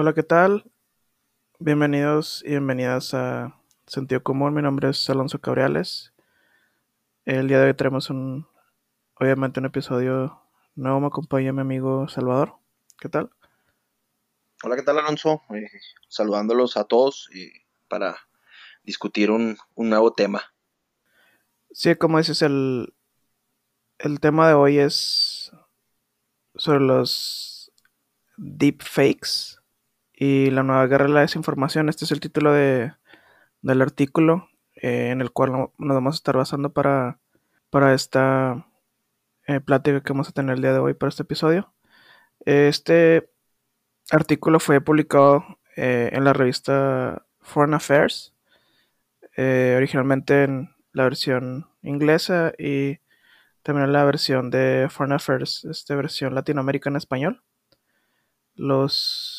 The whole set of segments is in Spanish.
Hola, ¿qué tal? Bienvenidos y bienvenidas a Sentido Común. Mi nombre es Alonso Cabriales. El día de hoy tenemos un, obviamente, un episodio nuevo. Me acompaña mi amigo Salvador. ¿Qué tal? Hola, ¿qué tal, Alonso? Eh, saludándolos a todos y para discutir un, un, nuevo tema. Sí, como dices, el, el tema de hoy es sobre los deepfakes y la nueva guerra de la desinformación. Este es el título de, del artículo eh, en el cual nos vamos a estar basando para, para esta eh, plática que vamos a tener el día de hoy para este episodio. Este artículo fue publicado eh, en la revista Foreign Affairs, originalmente en la versión inglesa y también en la versión de Foreign Affairs, esta versión latinoamericana en español. Los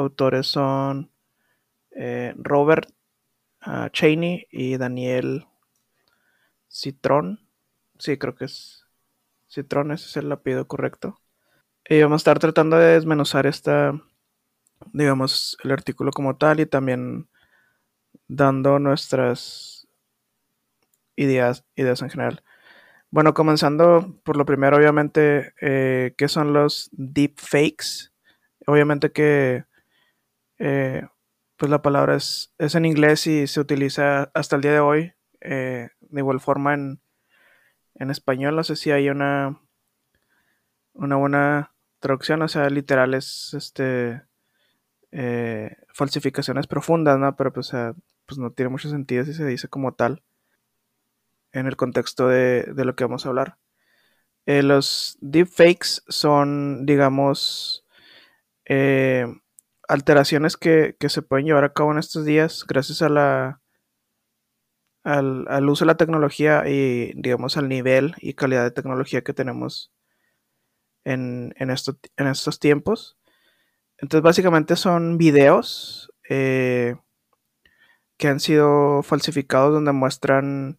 autores son eh, Robert uh, Cheney y Daniel Citron. Sí, creo que es Citron, ese es el apellido correcto. Y vamos a estar tratando de desmenuzar esta, digamos, el artículo como tal y también dando nuestras ideas, ideas en general. Bueno, comenzando por lo primero, obviamente, eh, ¿qué son los deepfakes? Obviamente que eh, pues la palabra es, es, en inglés y se utiliza hasta el día de hoy. Eh, de igual forma en, en, español, no sé si hay una, una buena traducción, o sea, literal es este, eh, falsificaciones profundas, ¿no? Pero pues, pues, no tiene mucho sentido si se dice como tal en el contexto de, de lo que vamos a hablar. los deepfakes son, digamos, alteraciones que, se pueden llevar a cabo en estos días gracias a la al, uso de la tecnología y digamos al nivel y calidad de tecnología que tenemos en, en, en estos tiempos. Entonces básicamente son videos eh, que han sido falsificados donde muestran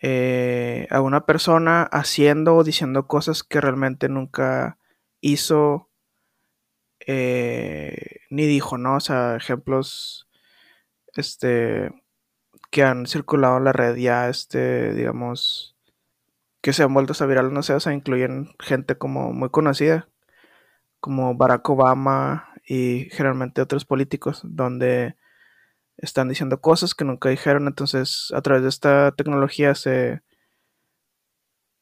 eh, a una persona haciendo o diciendo cosas que realmente nunca hizo eh, ni dijo, ¿no? O sea, ejemplos este, que han circulado en la red ya, este, digamos, que se han vuelto a viral, no sé, o sea, incluyen gente como muy conocida, como Barack Obama y generalmente otros políticos, donde están diciendo cosas que nunca dijeron, entonces a través de esta tecnología se,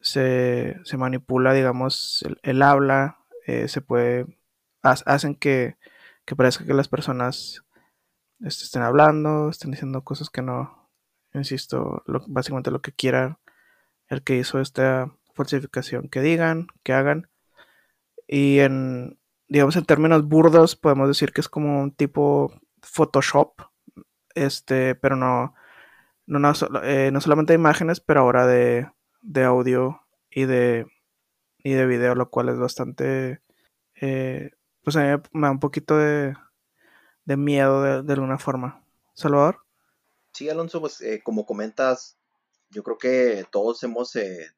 se, se manipula, digamos, el, habla, eh, se puede hacen que, parezca que las personas este, estén hablando, estén diciendo cosas que no, insisto, básicamente lo que quiera el que hizo esta falsificación que digan, que hagan. Y en, digamos, en términos burdos, podemos decir que es como un tipo Photoshop, este, pero no, no, no, eh, no solamente de imágenes, pero ahora de, de audio y de, y de video, lo cual es bastante eh, pues a mí me da un poquito de, miedo de, alguna forma. Salvador. Sí, Alonso, pues eh, como comentas, yo creo que todos hemos, eh,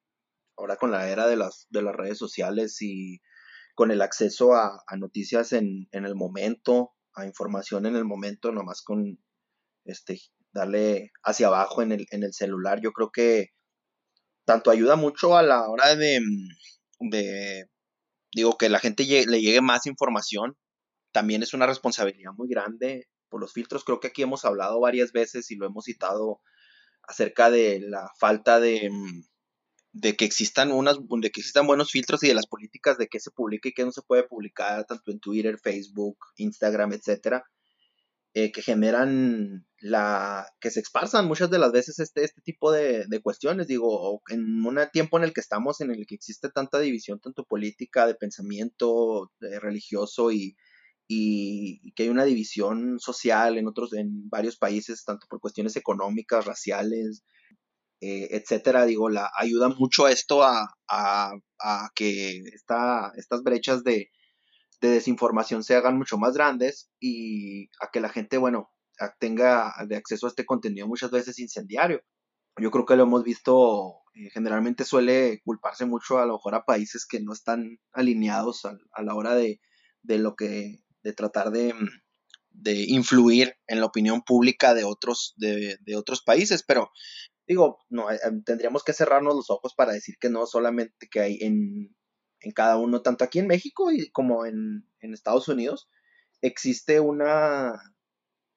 ahora con la era de las, de las redes sociales y con el acceso a, noticias en, el momento, a información en el momento, nomás con este darle hacia abajo en el, en el celular, yo creo que tanto ayuda mucho a la hora de, de digo, que la gente le llegue más información, también es una responsabilidad muy grande por los filtros. Creo que aquí hemos hablado varias veces y lo hemos citado acerca de la falta de, mm, de que existan unas, de que existan buenos filtros y de las políticas de qué se publica y qué no se puede publicar, tanto en Twitter, Facebook, Instagram, etcétera. Eh, que generan la que se esparzan muchas de las veces este, este tipo de, cuestiones, digo, en un tiempo en el que estamos, en el que existe tanta división, tanto política, de pensamiento religioso y, y, que hay una división social en otros, en varios países, tanto por cuestiones económicas, raciales, eh, etcétera, digo, la, ayuda mucho esto a, a, a que esta, estas brechas de, de desinformación se hagan mucho más grandes y a que la gente, bueno, tenga de acceso a este contenido muchas veces incendiario. Yo creo que lo hemos visto, eh, generalmente suele culparse mucho a lo mejor a países que no están alineados a, la hora de, de, lo que de tratar de, de, influir en la opinión pública de otros, de, de otros países, pero digo, no, eh, tendríamos que cerrarnos los ojos para decir que no solamente que hay en, en cada uno, tanto aquí en México y como en, en Estados Unidos, existe una,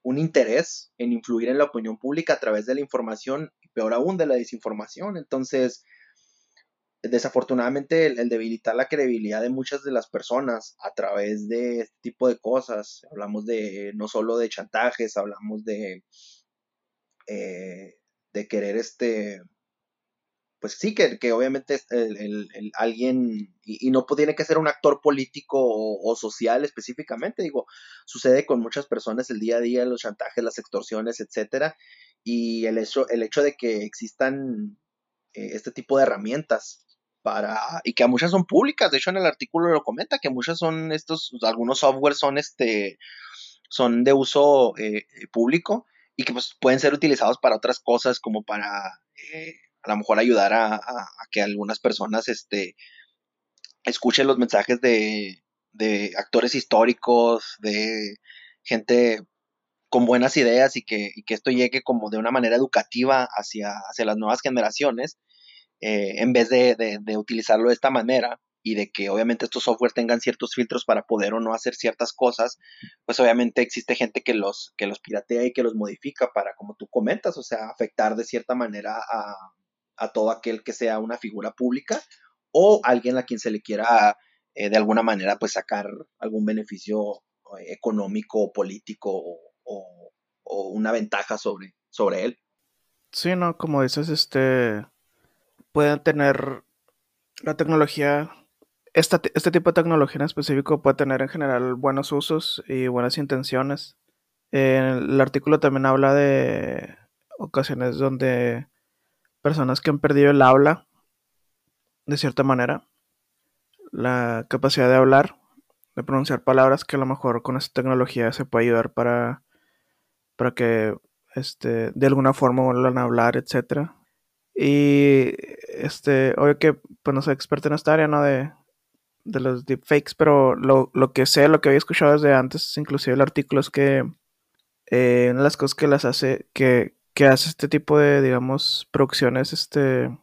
un interés en influir en la opinión pública a través de la información y peor aún de la desinformación. Entonces, desafortunadamente el, debilitar la credibilidad de muchas de las personas a través de este tipo de cosas, hablamos de no solo de chantajes, hablamos de, eh, de querer este, pues sí, que, que obviamente el, alguien, y, no tiene que ser un actor político o, social específicamente, digo, sucede con muchas personas el día a día, los chantajes, las extorsiones, etcétera, y el hecho, el hecho de que existan eh, este tipo de herramientas para, y que a muchas son públicas, de hecho en el artículo lo comenta, que muchas son estos, algunos software son este, son de uso eh, público y que pues pueden ser utilizados para otras cosas como para eh, a lo mejor ayudar a, que algunas personas este, escuchen los mensajes de, actores históricos, de gente con buenas ideas y que, esto llegue como de una manera educativa hacia, las nuevas generaciones, eh, en vez de, utilizarlo de esta manera y de que obviamente estos software tengan ciertos filtros para poder o no hacer ciertas cosas, pues obviamente existe gente que los, que los piratea y que los modifica para, como tú comentas, o sea, afectar de cierta manera a, a todo aquel que sea una figura pública o alguien a quien se le quiera eh, de alguna manera pues sacar algún beneficio eh, económico, político o, una ventaja sobre, sobre él. Sí, no, como dices, este pueden tener la tecnología, este tipo de tecnología en específico puede tener en general buenos usos y buenas intenciones. el artículo también habla de ocasiones donde personas que han perdido el habla, de cierta manera, la capacidad de hablar, de pronunciar palabras que a lo mejor con esta tecnología se puede ayudar para, para que este, de alguna forma vuelvan a hablar, etcétera. Y este, obvio que pues no soy experto en esta área, ¿no? De, de los deepfakes, pero lo, lo, que sé, lo que había escuchado desde antes, inclusive el artículo, es que eh, una de las cosas que las hace, que, que hace este tipo de, digamos, producciones, este,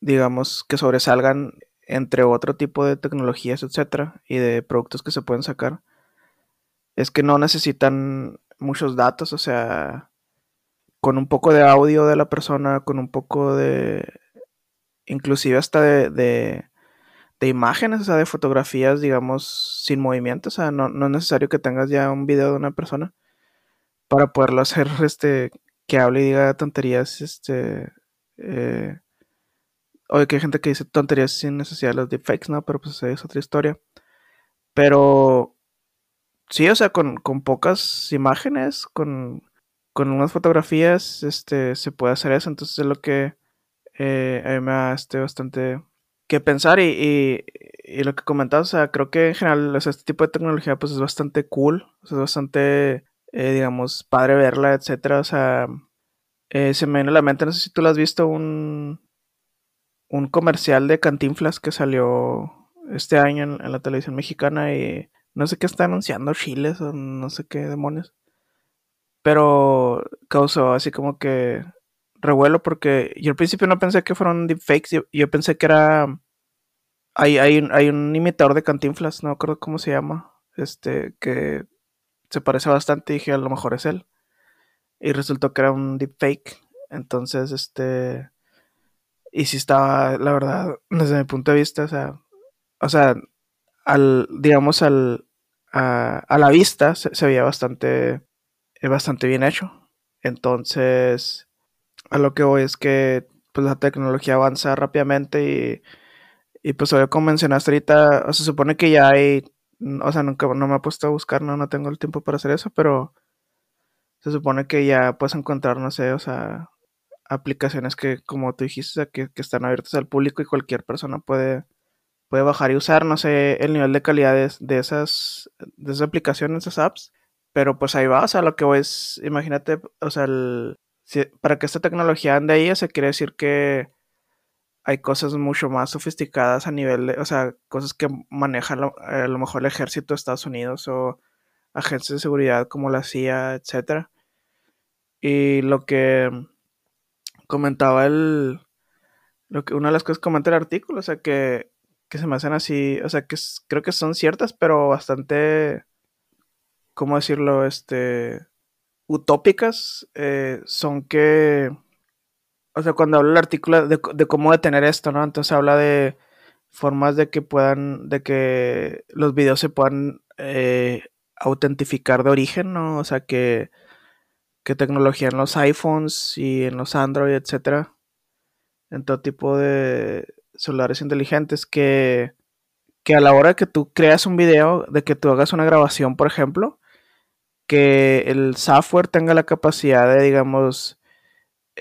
digamos, que sobresalgan entre otro tipo de tecnologías, etcétera, y de productos que se pueden sacar, es que no necesitan muchos datos, o sea, con un poco de audio de la persona, con un poco de, inclusive hasta de, de, imágenes, o sea, de fotografías, digamos, sin movimiento, o sea, no, no, es necesario que tengas ya un video de una persona para poderlo hacer, este, que hable y diga tonterías, este, eh, que hay gente que dice tonterías sin necesidad de los deepfakes, ¿no? Pero pues es otra historia. Pero sí, o sea, con, pocas imágenes, con, con, unas fotografías, este, se puede hacer eso. Entonces es lo que eh, a mí me da este, bastante que pensar y, y, lo que comentabas, o sea, creo que en general, este tipo de tecnología pues es bastante cool, o sea, es bastante eh, digamos, padre verla, etcétera. O sea, eh, se me viene a la mente, no sé si tú lo has visto, un, un comercial de Cantinflas que salió este año en, la televisión mexicana y no sé qué está anunciando chiles o no sé qué demonios. Pero causó así como que revuelo porque yo al principio no pensé que fueron deepfakes, yo, yo pensé que era... Hay, hay, hay un imitador de Cantinflas, no recuerdo cómo se llama, este, que se parece bastante dije a lo mejor es él. Y resultó que era un deepfake. Entonces, este. Y si estaba, la verdad, desde mi punto de vista, o sea. O sea, al, digamos, al, a, la vista se, veía bastante, bastante bien hecho. Entonces, a lo que voy es que pues la tecnología avanza rápidamente y, y pues como mencionaste ahorita, o se supone que ya hay o sea, nunca no me he puesto a buscar, no, no tengo el tiempo para hacer eso, pero se supone que ya puedes encontrar, no sé, o sea, aplicaciones que, como tú dijiste, que, están abiertas al público y cualquier persona puede, puede bajar y usar, no sé, el nivel de calidad de, esas, de esas aplicaciones, esas apps, pero pues ahí va, o sea, lo que voy es, imagínate, o sea, para que esta tecnología ande ahí, se quiere decir que hay cosas mucho más sofisticadas a nivel de, o sea, cosas que maneja a lo mejor el ejército de Estados Unidos o agencias de seguridad como la CIA, etcétera. Y lo que comentaba el, lo que una de las cosas que comenta el artículo, o sea, que, que se me hacen así, o sea, que creo que son ciertas, pero bastante, ¿cómo decirlo? Este, utópicas, eh, son que, o sea, cuando habla el artículo de, de, cómo detener esto, ¿no? Entonces habla de formas de que puedan, de que los videos se puedan eh, autentificar de origen, ¿no? O sea, que, que tecnología en los iPhones y en los Android, etcétera, en todo tipo de celulares inteligentes, que, que a la hora que tú creas un video, de que tú hagas una grabación, por ejemplo, que el software tenga la capacidad de, digamos,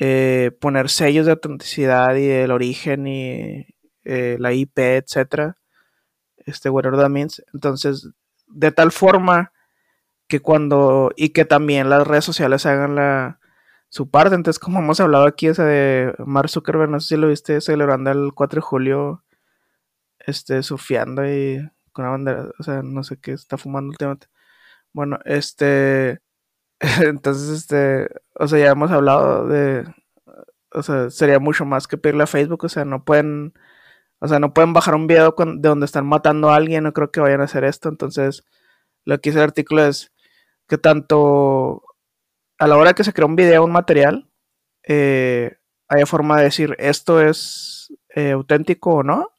eh, poner sellos de autenticidad y el origen y eh, la IP, etcétera, este, whatever that means. Entonces, de tal forma que cuando, y que también las redes sociales hagan la, su parte. Entonces, como hemos hablado aquí, ese de Mark Zuckerberg, no sé si lo viste celebrando el 4 de julio, este, surfeando y con una bandera, o sea, no sé qué está fumando últimamente. Bueno, este, entonces, este, o sea, ya hemos hablado de, o sea, sería mucho más que pedirle a Facebook, o sea, no pueden, o sea, no pueden bajar un video de donde están matando a alguien, no creo que vayan a hacer esto, entonces, lo que dice el artículo es que tanto a la hora que se crea un video, un material, eh, forma de decir esto es eh, auténtico o no,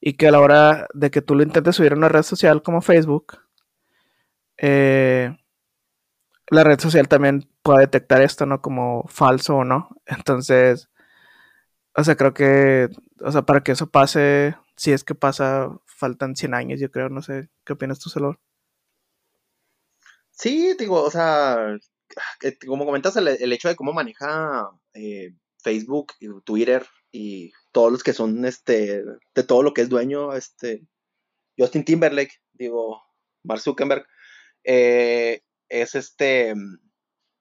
y que a la hora de que tú lo intentes subir a una red social como Facebook, eh, la red social también pueda detectar esto, ¿no? Como falso o no. Entonces, o sea, creo que, o sea, para que eso pase, si es que pasa, faltan 100 años, yo creo, no sé, ¿qué opinas tú, Salvador? Sí, digo, o sea, como comentas, el, hecho de cómo maneja eh, Facebook y Twitter y todos los que son, este, de todo lo que es dueño, este, Justin Timberlake, digo, Mark Zuckerberg, eh, es este,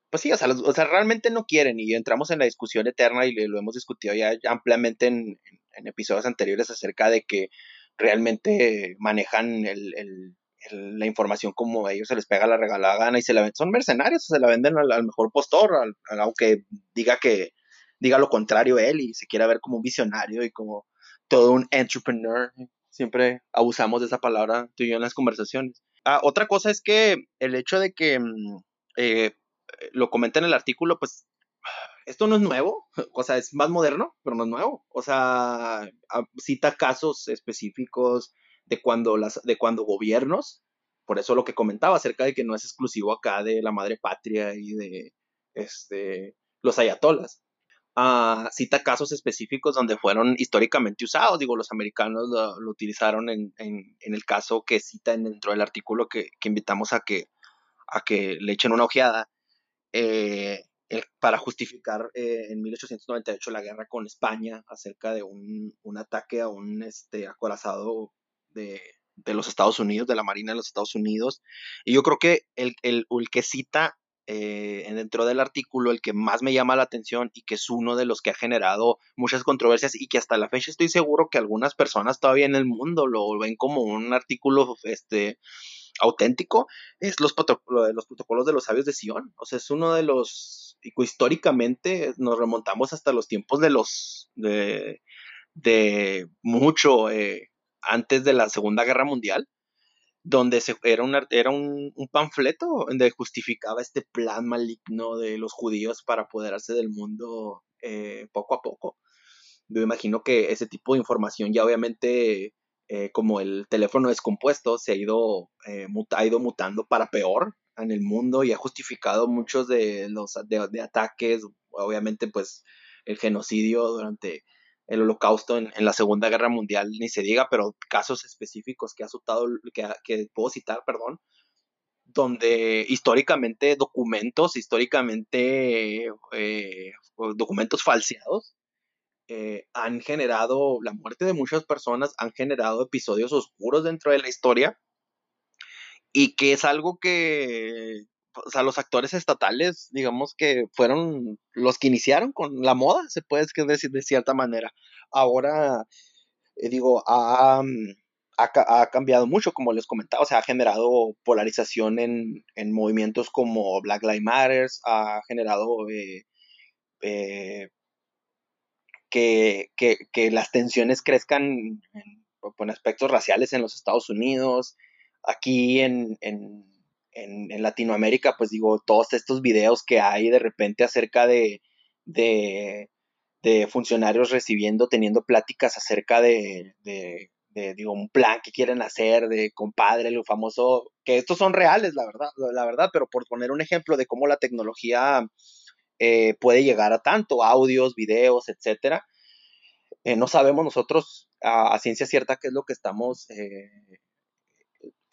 pues sí, o sea, realmente no quieren y entramos en la discusión eterna y lo hemos discutido ya ampliamente en, episodios anteriores acerca de que realmente manejan la información como a ellos se les pega la regalada gana y se la venden, son mercenarios, se la venden al, mejor postor, aunque diga que diga lo contrario él y se quiera ver como un visionario y como todo un entrepreneur. Siempre abusamos de esa palabra tú y yo en las conversaciones. Ah, otra cosa es que el hecho de que mm, eh, lo comenta en el artículo, pues esto no es nuevo, o sea, es más moderno, pero no es nuevo. O sea, ah, cita casos específicos de cuando, las, de cuando gobiernos, por eso lo que comentaba acerca de que no es exclusivo acá de la madre patria y de este, los ayatolas. Cita casos específicos donde fueron históricamente usados. Digo, los americanos lo, utilizaron en, el caso que cita dentro del artículo que, invitamos a que, a que le echen una ojeada. Eh, para justificar eh, en 1898 la guerra con España acerca de un, ataque a un este, acorazado de, los Estados Unidos, de la Marina de los Estados Unidos. Y yo creo que el, el, el que cita eh, dentro del artículo el que más me llama la atención y que es uno de los que ha generado muchas controversias y que hasta la fecha estoy seguro que algunas personas todavía en el mundo lo ven como un artículo este, auténtico, es los, los protocolos de los sabios de Sion. O sea, es uno de los, históricamente nos remontamos hasta los tiempos de los, de, de mucho eh, antes de la Segunda Guerra Mundial donde se, era, un, era un, panfleto donde justificaba este plan maligno de los judíos para apoderarse del mundo eh, poco a poco. Yo imagino que ese tipo de información ya obviamente, eh, como el teléfono descompuesto, se ha ido, eh, ha ido mutando para peor en el mundo y ha justificado muchos de los de ataques, obviamente pues el genocidio durante el holocausto en, la Segunda Guerra Mundial, ni se diga, pero casos específicos que ha citado, que, que puedo citar, perdón, donde históricamente documentos, históricamente eh, documentos falseados, eh, han generado la muerte de muchas personas, han generado episodios oscuros dentro de la historia y que es algo que o sea, los actores estatales, digamos que fueron los que iniciaron con la moda, se puede decir de cierta manera. Ahora, eh, digo, ha, ha, cambiado mucho, como les comentaba, o sea, ha generado polarización en, en movimientos como Black Lives Matter, ha generado eh, eh, que, que, que, las tensiones crezcan en, en, aspectos raciales en los Estados Unidos, aquí en, en, en, Latinoamérica, pues digo, todos estos videos que hay de repente acerca de, de, funcionarios recibiendo, teniendo pláticas acerca de, de de, digo, un plan que quieren hacer, de compadre, lo famoso, que estos son reales, la verdad, la verdad, pero por poner un ejemplo de cómo la tecnología eh, puede llegar a tanto, audios, videos, etcétera. Eh, no sabemos nosotros a, ciencia cierta qué es lo que estamos, eh,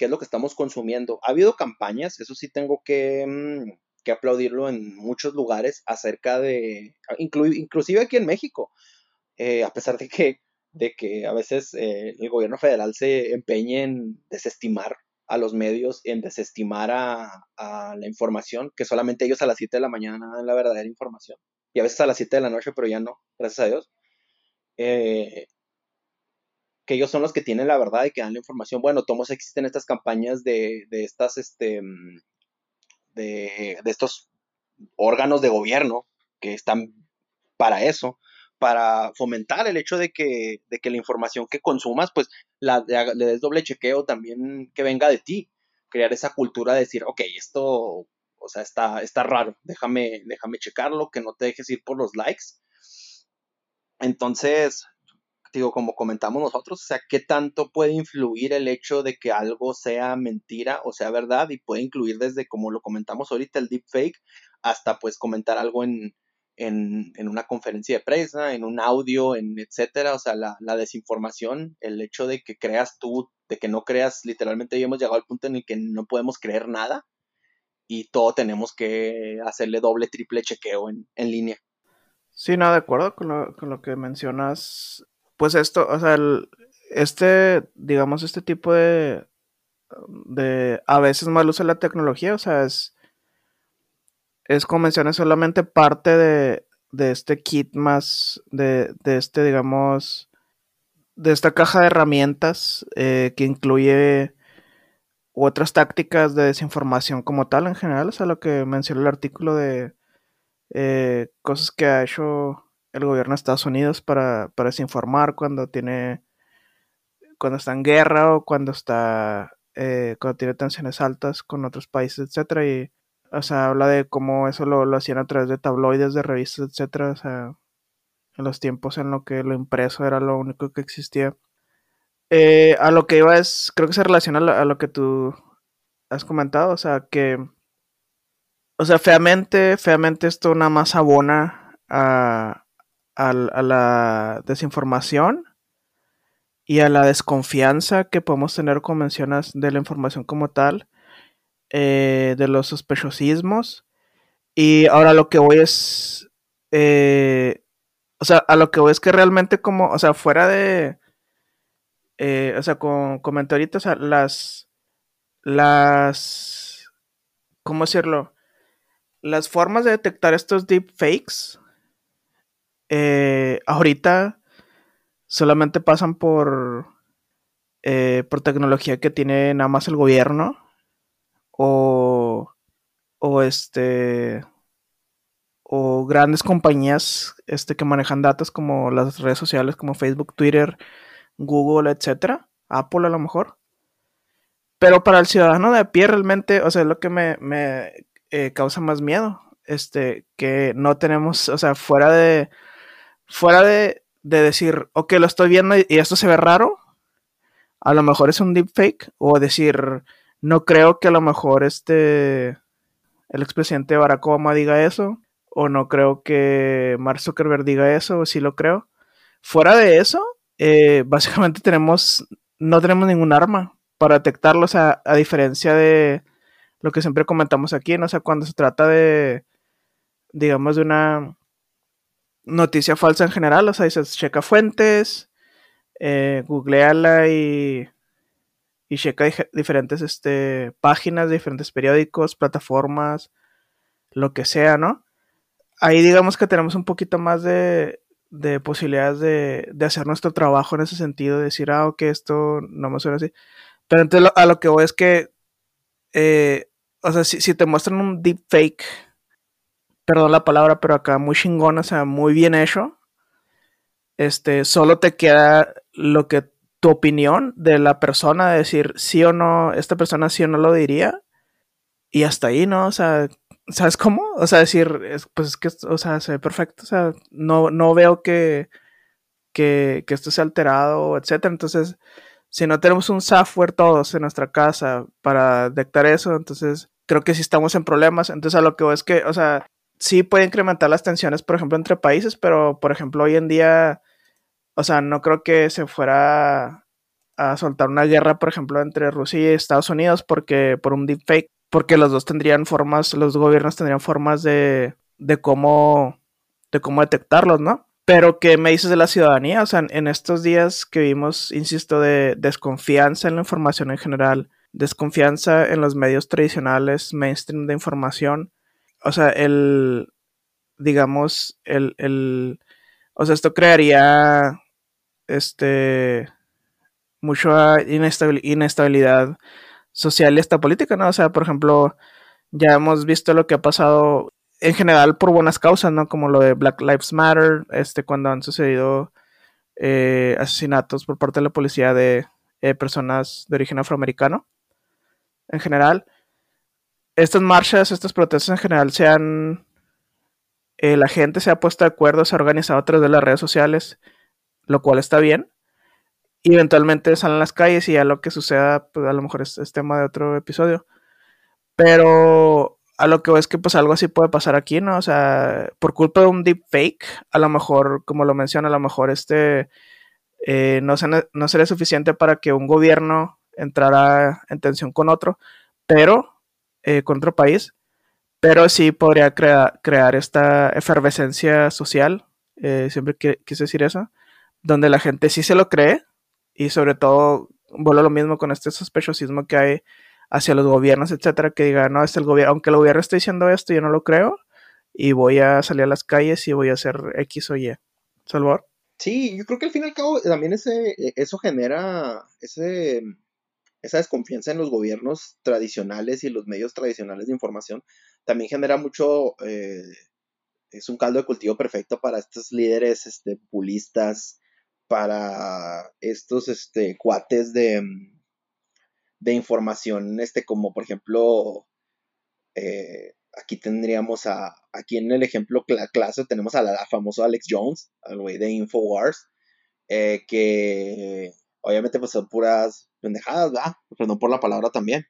qué es lo que estamos consumiendo. Ha habido campañas, eso sí tengo que, mm, que aplaudirlo en muchos lugares acerca de, inclusive aquí en México, a pesar de que de que a veces eh, el gobierno federal se empeñe en desestimar a los medios, en desestimar a, la información, que solamente ellos a las 7 de la mañana dan la verdadera información, y a veces a las 7 de la noche, pero ya no, gracias a Dios. Eh, que ellos son los que tienen la verdad y que dan la información. Bueno, tomos existen estas campañas de, de estas, este, mm, de, de estos órganos de gobierno que están para eso, para fomentar el hecho de que, de que la información que consumas, pues la, le des doble chequeo también que venga de ti. Crear esa cultura de decir, ok, esto, o sea, está, está raro, déjame, déjame checarlo, que no te dejes ir por los likes. Entonces, digo, como comentamos nosotros, o sea, ¿qué tanto puede influir el hecho de que algo sea mentira o sea verdad? Y puede incluir desde, como lo comentamos ahorita, el deepfake, hasta pues comentar algo en, en, una conferencia de prensa, en un audio, en etcétera, o sea, la, desinformación, el hecho de que creas tú, de que no creas, literalmente ya hemos llegado al punto en el que no podemos creer nada y todo tenemos que hacerle doble, triple chequeo en, línea. Sí, no, de acuerdo con lo, con lo que mencionas. Pues esto, o sea, este, digamos, este tipo de, de a veces mal uso de la tecnología, o sea, es es como mencioné solamente parte de, este kit más, de, este, digamos, de esta caja de herramientas eh, que incluye otras tácticas de desinformación como tal en general, o sea, lo que mencionó el artículo de eh, cosas que ha hecho el gobierno de Estados Unidos para, para desinformar cuando tiene, cuando está en guerra o cuando está, eh, cuando tiene tensiones altas con otros países, etcétera, y o sea, habla de cómo eso lo, lo hacían a través de tabloides, de revistas, etcétera. O sea, en los tiempos en los que lo impreso era lo único que existía. Eh, a lo que iba es, creo que se relaciona a lo, que tú has comentado, o sea, que, o sea, feamente, feamente esto nada más abona a, a, la desinformación y a la desconfianza que podemos tener, como mencionas, de la información como tal eh, de los sospechosismos. Y ahora lo que voy es. Eh, o sea, a lo que voy es que realmente, como, o sea, fuera de. Eh, o sea, con comentarios, o sea, las. Las. ¿Cómo decirlo? Las formas de detectar estos deepfakes. Ahorita solamente pasan por. por tecnología que tiene nada más el gobierno o, o este o grandes compañías este, que manejan datos como las redes sociales como Facebook, Twitter, Google, etcétera, Apple a lo mejor. Pero para el ciudadano de a pie realmente, o sea, es lo que me, me eh, causa más miedo. Este, que no tenemos, o sea, fuera de, fuera de, de decir, ok, lo estoy viendo y esto se ve raro, a lo mejor es un deepfake, o decir, no creo que a lo mejor este el expresidente Barack Obama diga eso, o no creo que Mark Zuckerberg diga eso, o sí lo creo. Fuera de eso, eh, básicamente tenemos, no tenemos ningún arma para detectarlo, o sea, a diferencia de lo que siempre comentamos aquí, ¿no? O sea, cuando se trata de, digamos, de una noticia falsa en general, o sea, dices, checa fuentes, eh, googleala y y checa diferentes este, páginas, diferentes periódicos, plataformas, lo que sea, ¿no? Ahí digamos que tenemos un poquito más de, de posibilidades de, de, hacer nuestro trabajo en ese sentido, de decir, ah, ok, esto no me suena así. Pero entonces a lo que voy es que, eh, o sea, si, si, te muestran un deepfake, perdón la palabra, pero acá muy chingón, o sea, muy bien hecho, este, solo te queda lo que tu opinión de la persona, de decir sí o no, esta persona sí o no lo diría, y hasta ahí, ¿no? O sea, ¿sabes cómo? O sea, decir, pues es que, o sea, se ve perfecto, o sea, no, no veo que, que, que esto sea alterado, etcétera. Entonces, si no tenemos un software todos en nuestra casa para detectar eso, entonces creo que sí estamos en problemas. Entonces, a lo que voy es que, o sea, sí puede incrementar las tensiones, por ejemplo, entre países, pero, por ejemplo, hoy en día, o sea, no creo que se fuera a soltar una guerra, por ejemplo, entre Rusia y Estados Unidos porque por un deepfake porque los dos tendrían formas, los gobiernos tendrían formas de, de cómo, de cómo detectarlos, ¿no? Pero ¿qué me dices de la ciudadanía? O sea, en estos días que vimos, insisto, de desconfianza en la información en general, desconfianza en los medios tradicionales, mainstream de información, o sea, el, digamos, el, el, o sea, esto crearía, este, mucha inestabilidad social y esta política, ¿no? O sea, por ejemplo, ya hemos visto lo que ha pasado en general por buenas causas, ¿no? Como lo de Black Lives Matter, este, cuando han sucedido eh, asesinatos por parte de la policía de eh, personas de origen afroamericano. En general, estas marchas, estas protestas en general se han... Eh, la gente se ha puesto de acuerdo, se ha organizado a través de las redes sociales, lo cual está bien eventualmente salen las calles y ya lo que suceda, pues a lo mejor es, tema de otro episodio. Pero a lo que veo es que pues algo así puede pasar aquí, ¿no? O sea, por culpa de un deepfake, a lo mejor, como lo menciona, a lo mejor este eh, no, no sería suficiente para que un gobierno entrara en tensión con otro, pero eh, con otro país, pero sí podría crear esta efervescencia social, eh, siempre quise decir eso, donde la gente sí se lo cree, y sobre todo vuelvo lo mismo con este sospechosismo que hay hacia los gobiernos, etcétera, que digan, no, es el gobierno, aunque el gobierno esté diciendo esto, yo no lo creo, y voy a salir a las calles y voy a hacer X o Y. Salvador. Sí, yo creo que al fin y al cabo también ese, e, eso genera ese, esa desconfianza en los gobiernos tradicionales y los medios tradicionales de información. También genera mucho, eh, es un caldo de cultivo perfecto para estos líderes este, populistas, para estos este, cuates de, mm, de información, este, como por ejemplo, eh, aquí tendríamos a, aquí en el ejemplo clase tenemos al famoso Alex Jones, al güey de Infowars, eh, que obviamente pues son puras pendejadas, ¿verdad? Perdón por la palabra también,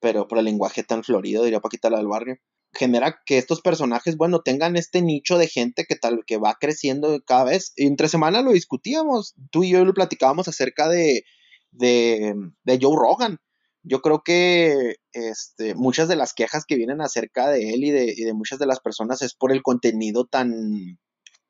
pero por el lenguaje tan florido, diría Paquita la del barrio genera que estos personajes, bueno, tengan este nicho de gente que tal que va creciendo cada vez. Entre semana lo discutíamos, tú y yo lo platicábamos acerca de, de, de Joe Rogan. Yo creo que este, muchas de las quejas que vienen acerca de él y de, y de muchas de las personas es por el contenido tan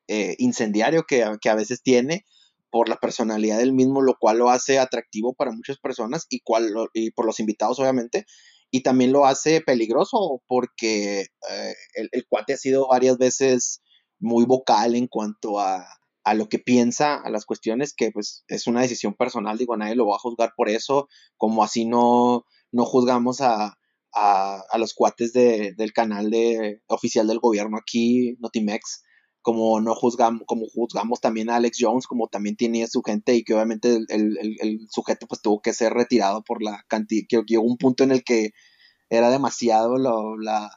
eh, incendiario que, que, a veces tiene, por la personalidad del mismo, lo cual lo hace atractivo para muchas personas y, por los invitados, obviamente, y también lo hace peligroso porque eh, el, cuate ha sido varias veces muy vocal en cuanto a, lo que piensa, a las cuestiones que pues es una decisión personal, digo, nadie lo va a juzgar por eso, como así no, no juzgamos a, a, los cuates del canal de, oficial del gobierno aquí, Notimex, como no juzgamos, como juzgamos también a Alex Jones, como también tiene su gente y que obviamente el, sujeto pues tuvo que ser retirado por la cantidad, que llegó un punto en el que era demasiado lo, la,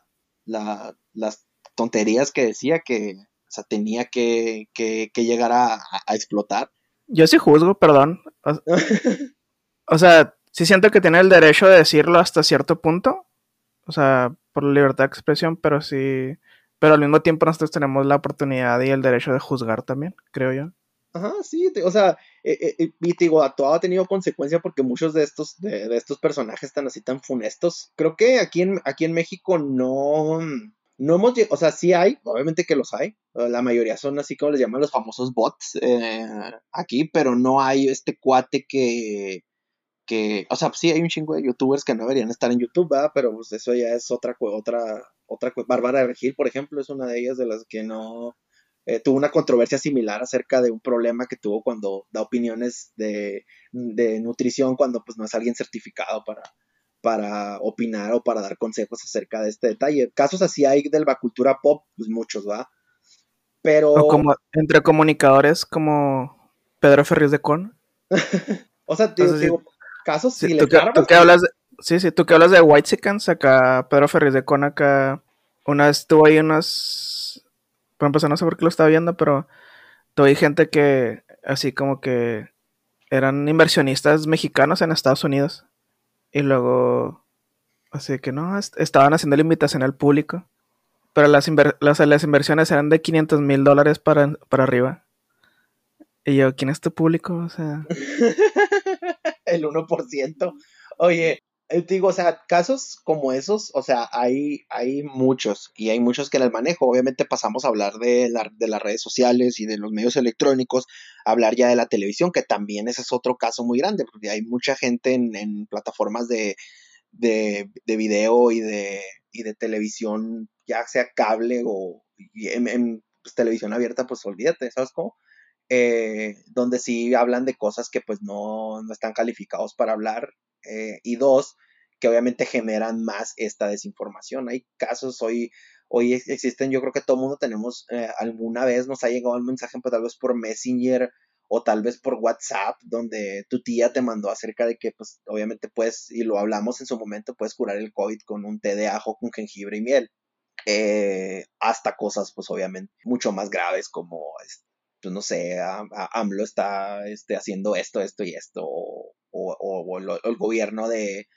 las tonterías que decía que o sea, tenía que, que, llegar a, explotar. Yo sí juzgo, perdón. O, sea, sí siento que tiene el derecho de decirlo hasta cierto punto. O sea, por la libertad de expresión, pero sí pero al mismo tiempo nosotros tenemos la oportunidad y el derecho de juzgar también, creo yo. Ajá, sí, o sea, eh, eh, eh, y te digo, todo ha tenido consecuencia porque muchos de estos, de, estos personajes están así tan funestos. Creo que aquí en, aquí en México no, no hemos o sea, sí hay, obviamente que los hay, la mayoría son así como les llaman los famosos bots aquí, pero no hay este cuate que, que, o sea, sí hay un chingo de youtubers que no deberían estar en YouTube, ¿verdad? Pero pues eso ya es otra, otra, otra, Bárbara Regil, por ejemplo, es una de ellas de las que no, eh, tuvo una controversia similar acerca de un problema que tuvo cuando da opiniones de, de nutrición cuando pues no es alguien certificado para, para opinar o para dar consejos acerca de este detalle. Casos así hay de la cultura pop, pues muchos, ¿va? Pero... O como entre comunicadores como Pedro Ferriz de Con. o sea, digo, casos sí, tú, que, tú que hablas de, Sí, sí, tú que hablas de White Chickens, acá Pedro Ferriz de Con acá una vez tuvo ahí unas... Por empezar, no sé por qué lo estaba viendo, pero tuve gente que así como que eran inversionistas mexicanos en Estados Unidos. Y luego, así que no, estaban haciendo la invitación al público. Pero las, las, inversiones eran de 500 mil dólares para, para arriba. Y yo, ¿quién es tu público? O sea. El 1%. Oye, eh, digo, o sea, casos como esos, o sea, hay, hay muchos y hay muchos que les manejo. Obviamente pasamos a hablar de, de las redes sociales y de los medios electrónicos, hablar ya de la televisión, que también ese es otro caso muy grande, porque hay mucha gente en, plataformas de, de, video y de, y de televisión, ya sea cable o en, pues, televisión abierta, pues olvídate, ¿sabes cómo? Eh, donde sí hablan de cosas que pues no, no están calificados para hablar eh, y dos, que obviamente generan más esta desinformación. Hay casos hoy, hoy existen, yo creo que todo el mundo tenemos, eh, alguna vez nos ha llegado un mensaje, pues tal vez por Messenger o tal vez por WhatsApp, donde tu tía te mandó acerca de que, pues obviamente puedes, y lo hablamos en su momento, puedes curar el COVID con un té de ajo con jengibre y miel. Hasta cosas, pues obviamente, mucho más graves como, pues no sé, AMLO está este, haciendo esto, esto y esto, o, el, gobierno de,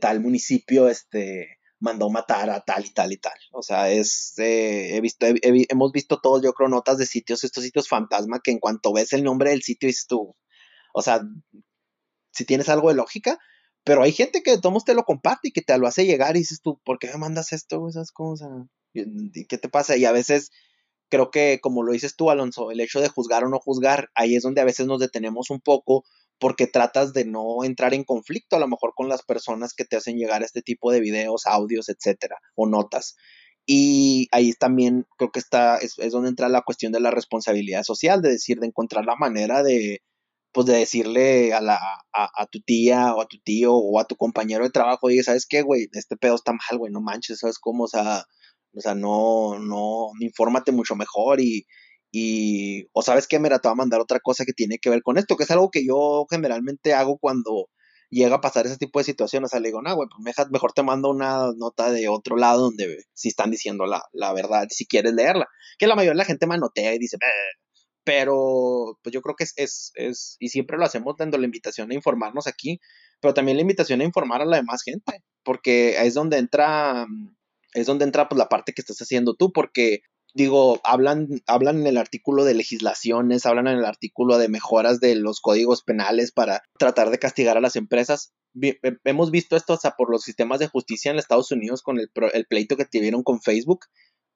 tal municipio este, mandó matar a tal y tal y tal. O sea, eh, he visto, hemos visto todos, yo creo, notas de sitios, estos sitios fantasma, que en cuanto ves el nombre del sitio dices tú, o sea, si tienes algo de lógica, pero hay gente que todos te lo comparte y que te lo hace llegar y dices tú, ¿por qué me mandas esto? Esas cosas. ¿Qué te pasa? Y a veces creo que, como lo dices tú, Alonso, el hecho de juzgar o no juzgar, ahí es donde a veces nos detenemos un poco porque tratas de no entrar en conflicto a lo mejor con las personas que te hacen llegar este tipo de videos, audios, etcétera, o notas. Y ahí también creo que está, es, donde entra la cuestión de la responsabilidad social, de decir, de encontrar la manera de, pues de decirle a, la, a, tu tía o a tu tío o a tu compañero de trabajo, oye, ¿sabes qué, güey? Este pedo está mal, güey, no manches, ¿sabes cómo? O sea, o sea, no, no, infórmate mucho mejor y, y, o sabes qué, mira, te va a mandar otra cosa que tiene que ver con esto, que es algo que yo generalmente hago cuando llega a pasar ese tipo de situaciones. O sea, le digo, no, güey, pues mejor te mando una nota de otro lado donde si están diciendo la, la verdad, si quieres leerla. Que la mayoría de la gente manotea y dice, pero pues yo creo que es, es, es, y siempre lo hacemos dando la invitación a informarnos aquí, pero también la invitación a informar a la demás gente, porque es donde entra, es donde entra pues la parte que estás haciendo tú, porque digo, hablan, hablan en el artículo de legislaciones, hablan en el artículo de mejoras de los códigos penales para tratar de castigar a las empresas. hemos visto esto hasta por los sistemas de justicia en Estados Unidos con el, el pleito que tuvieron con Facebook,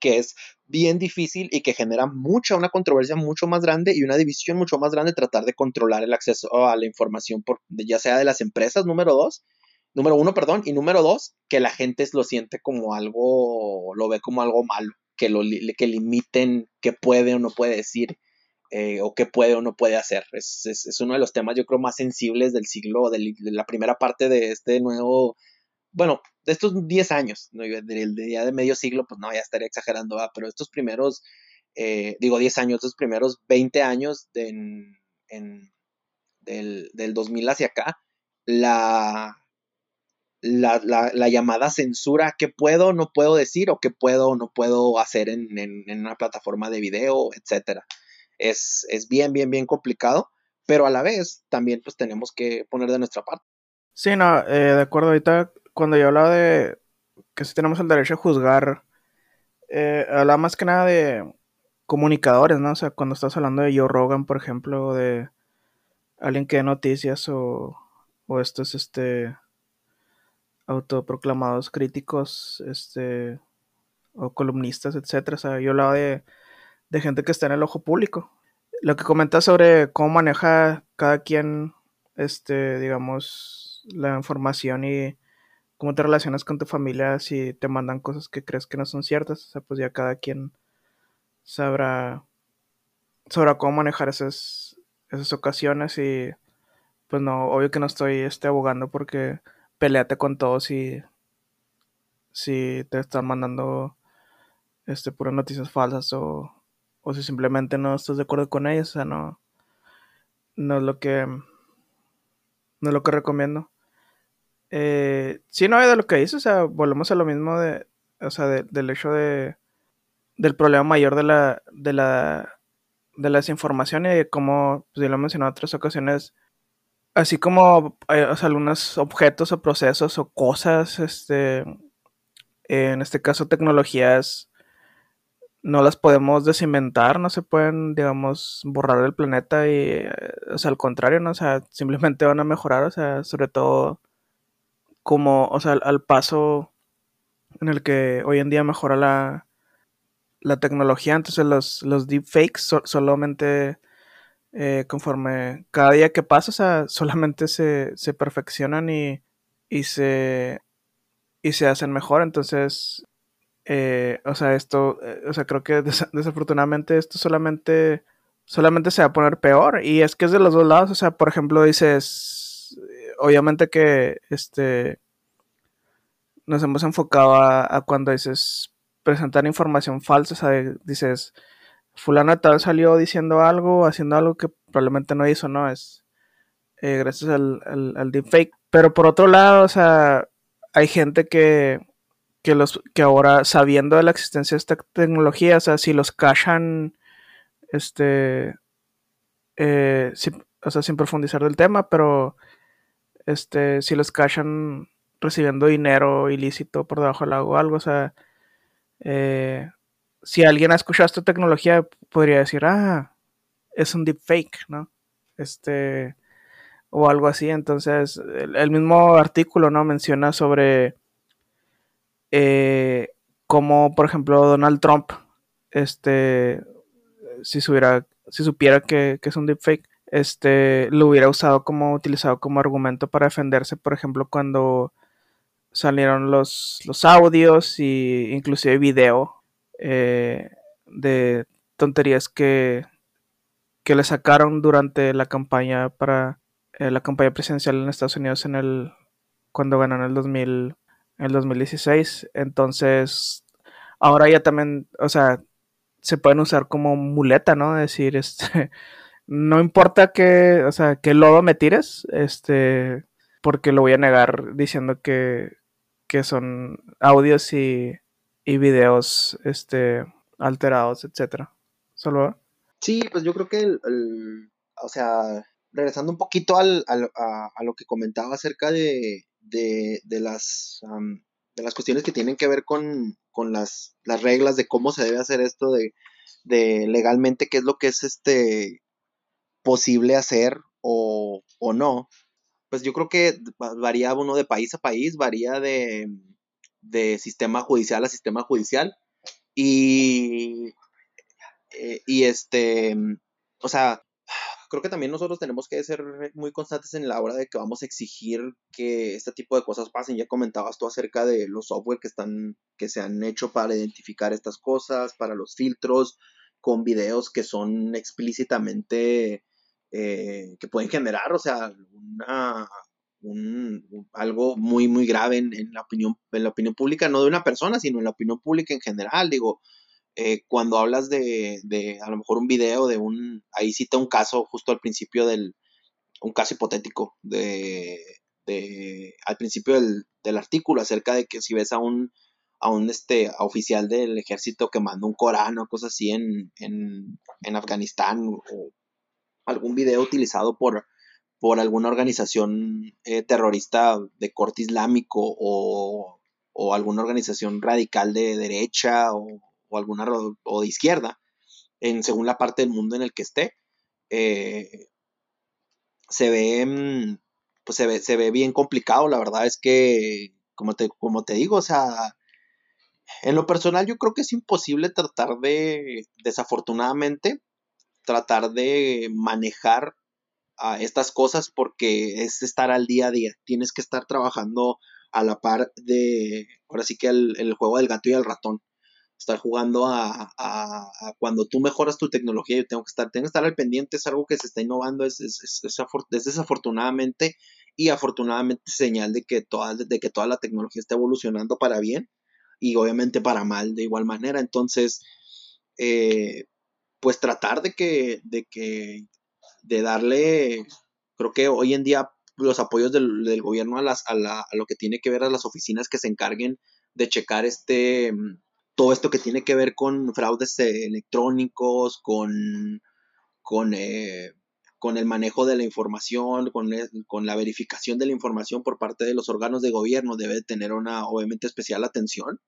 que es bien difícil y que genera mucha, una controversia mucho más grande y una división mucho más grande tratar de controlar el acceso a la información, por, ya sea de las empresas, número dos, número uno, perdón, y número dos, que la gente lo siente como algo, lo ve como algo malo que, lo, que limiten qué puede o no puede decir eh, o qué puede o no puede hacer. Es, es, uno de los temas yo creo más sensibles del siglo, de la primera parte de este nuevo, bueno, de estos 10 años, ¿no? día de medio siglo, pues no, ya estaría exagerando, pero estos primeros, eh, digo 10 años, estos primeros 20 años en, del, del 2000 hacia acá, la, la, la, llamada censura, qué puedo o no puedo decir o qué puedo o no puedo hacer en, una plataforma de video, etcétera. Es, es, bien, bien, bien complicado, pero a la vez también pues tenemos que poner de nuestra parte. Sí, no, eh, de acuerdo, ahorita cuando yo hablaba de que si tenemos el derecho a juzgar, eh, hablaba más que nada de comunicadores, ¿no? O sea, cuando estás hablando de Joe Rogan, por ejemplo, de alguien que dé noticias o, o esto es este autoproclamados críticos, este, o columnistas, etcétera. O sea, yo hablaba de, de gente que está en el ojo público. Lo que comentas sobre cómo maneja cada quien, este, digamos, la información y cómo te relacionas con tu familia si te mandan cosas que crees que no son ciertas. O sea, pues ya cada quien sabrá, sabrá cómo manejar esas, esas ocasiones y pues no, obvio que no estoy este, abogando porque peleate con todos y si te están mandando este, puras noticias falsas o, o si simplemente no estás de acuerdo con ellas, o sea, no, no es lo que, no es lo que recomiendo. Eh, sí, no, de lo que dices, o sea, volvemos a lo mismo de, o sea, del hecho de, del problema mayor de la, de la, de la desinformación y como, pues ya lo he mencionado en otras ocasiones, así como eh, algunos objetos o procesos o cosas, este, en este caso tecnologías, no las podemos desinventar, no se pueden, digamos, borrar del planeta y, eh, o sea, al contrario, ¿no? O sea, simplemente van a mejorar, o sea, sobre todo como, o sea, al paso en el que hoy en día mejora la, la tecnología, entonces los, los deepfakes solamente eh, conforme cada día que pasa, o sea, solamente se, se perfeccionan y, y, se, y se hacen mejor, entonces, eh, o sea, esto, eh, o sea, creo que desafortunadamente esto solamente, solamente se va a poner peor. Y es que es de los dos lados, o sea, por ejemplo, dices, obviamente que, este, nos hemos enfocado a, a cuando dices presentar información falsa, o sea, dices, fulano tal salió diciendo algo, haciendo algo que probablemente no hizo, ¿no? Es eh, gracias al, al, deepfake. Pero por otro lado, o sea, hay gente que, que, los, que ahora, sabiendo de la existencia de esta tecnología, o sea, si los cachan, este, eh, o sea, sin profundizar del tema, pero, este, si los cachan recibiendo dinero ilícito por debajo del agua o algo, o sea, eh, si alguien ha escuchado esta tecnología, podría decir, ah, es un deepfake, ¿no? Este, o algo así. Entonces, el, mismo artículo, ¿no? Menciona sobre eh, cómo, por ejemplo, Donald Trump, este, si, supiera, si supiera que, que es un deepfake, este, lo hubiera usado como, utilizado como argumento para defenderse, por ejemplo, cuando salieron los, los audios y inclusive video eh, de tonterías que, que le sacaron durante la campaña para eh, la campaña presidencial en Estados Unidos en el cuando ganó en el 2000 en el 2016 entonces ahora ya también o sea se pueden usar como muleta no decir este no importa que o sea que lodo me tires este porque lo voy a negar diciendo que que son audios y y videos este, alterados, etcétera. ¿Solo? Sí, pues yo creo que, el, o sea, regresando un poquito al, a, lo que comentaba acerca de, de, de las, de las cuestiones que tienen que ver con, con las, las, reglas de cómo se debe hacer esto, de, de, legalmente qué es lo que es este posible hacer o, o no, pues yo creo que varía uno de país a país, varía de, de sistema judicial a sistema judicial. Y, eh, y este, o sea, creo que también nosotros tenemos que ser muy constantes en la hora de que vamos a exigir que este tipo de cosas pasen. Ya comentabas tú acerca de los software que están, que se han hecho para identificar estas cosas, para los filtros, con videos que son explícitamente, eh, que pueden generar, o sea, una, un, algo muy, muy grave en, la opinión, en la opinión pública, no de una persona, sino en la opinión pública en general. Digo, eh, cuando hablas de, de, a lo mejor un video de un, ahí cita un caso justo al principio del, un caso hipotético de, de al principio del, del, artículo acerca de que si ves a un, a un este, oficial del ejército que manda un Corán o cosas así en, en, en Afganistán o algún video utilizado por, por alguna organización eh, terrorista de corte islámico o, alguna organización radical de derecha o, alguna o de izquierda, en, según la parte del mundo en el que esté, eh, se ve mm, pues se ve, se ve bien complicado. La verdad es que, como te, como te digo, o sea, en lo personal yo creo que es imposible tratar de, desafortunadamente, tratar de manejar a estas cosas porque es estar al día a día. Tienes que estar trabajando a la par de, ahora sí que el, juego del gato y el ratón. Estar jugando a, cuando tú mejoras tu tecnología, yo tengo que estar, tengo que estar al pendiente, es algo que se está innovando, es, es, desafortunadamente y afortunadamente señal de que, toda, de que toda la tecnología está evolucionando para bien y obviamente para mal de igual manera. Entonces, eh, pues tratar de que, de que, de darle, creo que hoy en día los apoyos del, gobierno a, las, a, la, lo que tiene que ver a las oficinas que se encarguen de checar este, todo esto que tiene que ver con fraudes electrónicos, con, con, eh, con el manejo de la información, con, con, la verificación de la información por parte de los órganos de gobierno, debe tener una, obviamente, especial atención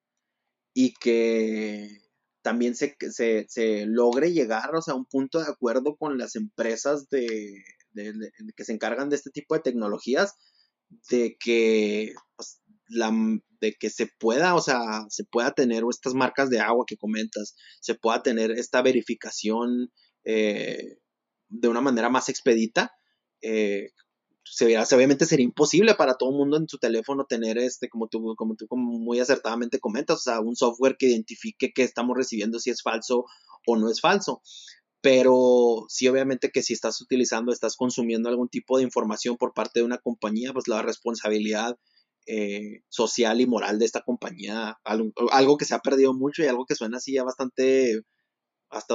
y que también se, se, se logre llegar a un punto de acuerdo con las empresas de, que se encargan de este tipo de tecnologías, de que, pues, la, de que se pueda, o sea, se pueda tener estas marcas de agua que comentas, se pueda tener esta verificación eh, de una manera más expedita. Eh, obviamente sería imposible para todo el mundo en su teléfono tener este, como tú, como tú muy acertadamente comentas, o sea, un software que identifique que estamos recibiendo si es falso o no es falso. Pero sí obviamente que si estás utilizando, estás consumiendo algún tipo de información por parte de una compañía, pues la responsabilidad eh, social y moral de esta compañía, algo, que se ha perdido mucho y algo que suena así ya bastante, hasta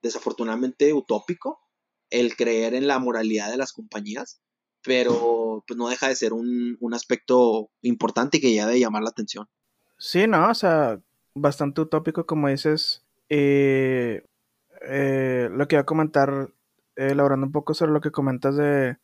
desafortunadamente utópico, el creer en la moralidad de las compañías, pero pues no deja de ser un, un aspecto importante que ya debe llamar la atención. Sí, no, o sea, bastante utópico como dices. Eh, eh, lo que iba a comentar, eh, elaborando un poco sobre lo que comentas de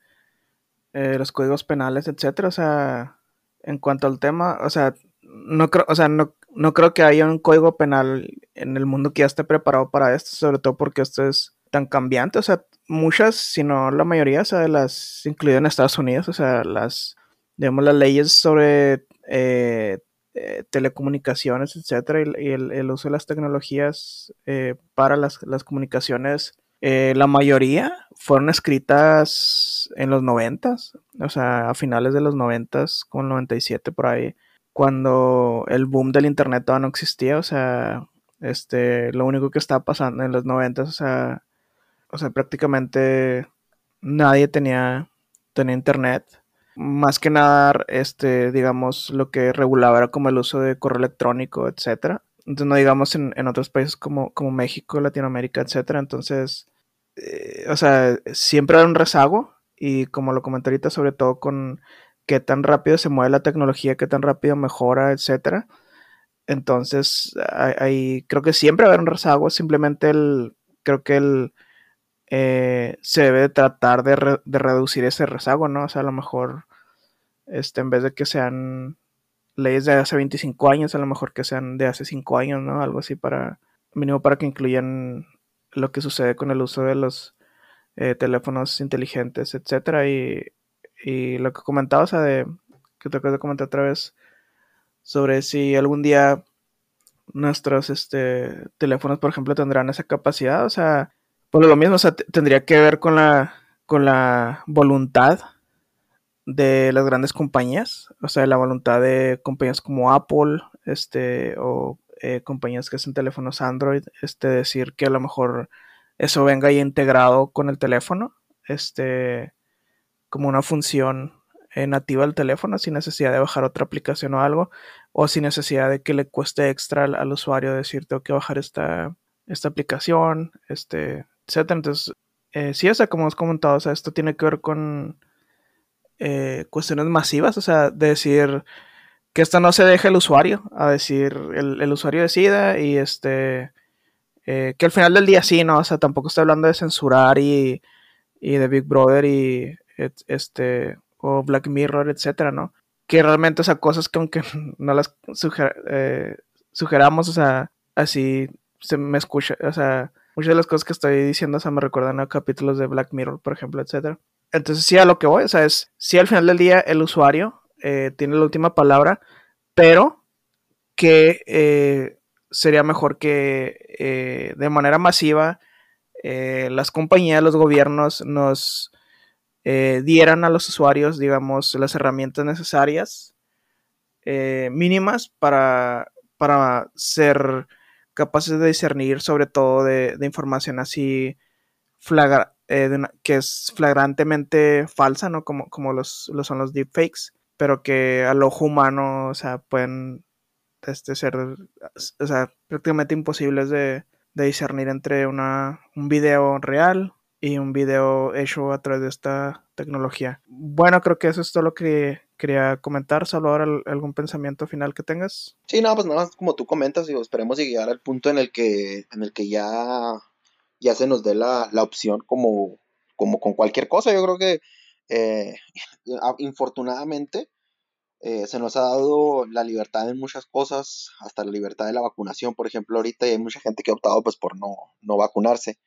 eh, los códigos penales, etcétera. O sea, en cuanto al tema, o sea, no creo, o sea, no, no creo que haya un código penal en el mundo que ya esté preparado para esto, sobre todo porque esto es tan cambiante. O sea, muchas, si no la mayoría, o sea, de las incluidas en Estados Unidos, o sea, las, digamos, las leyes sobre eh, eh, telecomunicaciones, etcétera, y, el, uso de las tecnologías eh, para las, comunicaciones, la mayoría fueron escritas en los noventas, o sea, a finales de los noventas, con 97 por ahí, cuando el boom del internet todavía no existía, o sea, este, lo único que estaba pasando en los noventas, o sea, o sea, prácticamente nadie tenía, tenía internet más que nada, este, digamos, lo que regulaba era como el uso de correo electrónico, etcétera. Entonces, no digamos en, otros países como, como México, Latinoamérica, etcétera. Entonces, eh, o sea, siempre era un rezago y como lo comenté ahorita, sobre todo con qué tan rápido se mueve la tecnología, qué tan rápido mejora, etcétera. Entonces, ahí creo que siempre va a haber un rezago, simplemente el, creo que el, eh, se debe tratar de, de, reducir ese rezago, ¿no? O sea, a lo mejor este, en vez de que sean leyes de hace 25 años, a lo mejor que sean de hace 5 años, ¿no? Algo así para, mínimo para que incluyan lo que sucede con el uso de los eh, teléfonos inteligentes, etcétera. Y, y, lo que comentaba, o sea, de, que te de comentar otra vez, sobre si algún día nuestros este, teléfonos, por ejemplo, tendrán esa capacidad, o sea, por lo mismo, o sea, tendría que ver con la, con la voluntad de las grandes compañías, o sea, la voluntad de compañías como Apple, este, o eh, compañías que hacen teléfonos Android, este, decir que a lo mejor eso venga ahí integrado con el teléfono, este, como una función eh, nativa del teléfono, sin necesidad de bajar otra aplicación o algo, o sin necesidad de que le cueste extra al, usuario decir, tengo que bajar esta, esta aplicación, este, etcétera. Entonces, eh, sí, o sea, como hemos comentado, o sea, esto tiene que ver con eh, cuestiones masivas, o sea, de decir que esto no se deje el usuario, a decir el, usuario decida y este, eh, que al final del día sí, ¿no? O sea, tampoco estoy hablando de censurar y, y de Big Brother y este, o Black Mirror, etcétera, ¿no? Que realmente, o sea, cosas que aunque no las eh, sugeramos, o sea, así se me escucha, o sea, muchas de las cosas que estoy diciendo, o sea, me recuerdan a capítulos de Black Mirror, por ejemplo, etcétera. Entonces, sí, a lo que voy, o sea, es, sí, al final del día el usuario eh, tiene la última palabra, pero que eh, sería mejor que eh, de manera masiva las compañías, los gobiernos nos dieran a los usuarios, digamos, las herramientas necesarias mínimas para, para ser capaces de discernir sobre todo de, información así eh, que es flagrantemente falsa, ¿no? Como, como los, son los deepfakes, pero que al ojo humano, o sea, pueden este, ser, o sea, prácticamente imposibles de, de discernir entre una, un video real y un video hecho a través de esta tecnología. Bueno, creo que eso es todo lo que quería comentar. Salvador, ¿algún pensamiento final que tengas? Sí, no, pues nada más como tú comentas, digo, esperemos llegar al punto en el que, en el que ya, ya se nos dé la, opción como, como con cualquier cosa. Yo creo que eh, infortunadamente eh, se nos ha dado la libertad en muchas cosas, hasta la libertad de la vacunación, por ejemplo, ahorita hay mucha gente que ha optado pues por no, no vacunarse.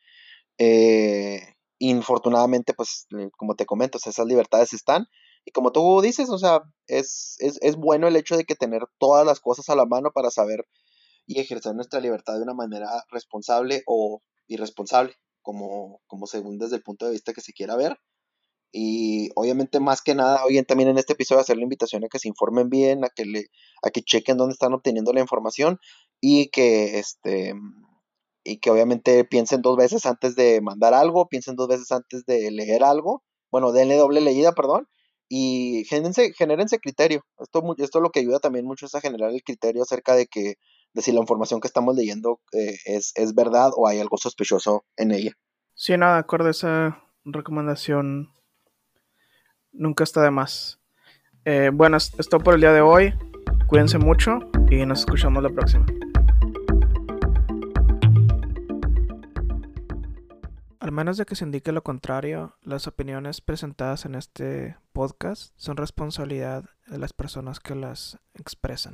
Eh, infortunadamente, pues, como te comento, esas libertades están. Y como tú dices, o sea, es, es, bueno el hecho de que tener todas las cosas a la mano para saber y ejercer nuestra libertad de una manera responsable o irresponsable, como, como según desde el punto de vista que se quiera ver. Y obviamente más que nada, hoy también en este episodio hacer la invitación a que se informen bien, a que le, a que chequen dónde están obteniendo la información y que este y que obviamente piensen dos veces antes de mandar algo, piensen dos veces antes de leer algo, bueno, denle doble leída, perdón, y générense, genérense criterio. Esto, esto lo que ayuda también mucho es a generar el criterio acerca de que de si la información que estamos leyendo eh, es, es verdad o hay algo sospechoso en ella. Sí, nada, de acuerdo, esa recomendación nunca está de más. Eh, bueno, es todo por el día de hoy. Cuídense mucho y nos escuchamos la próxima. Al menos de que se indique lo contrario, las opiniones presentadas en este podcast son responsabilidad de las personas que las expresan.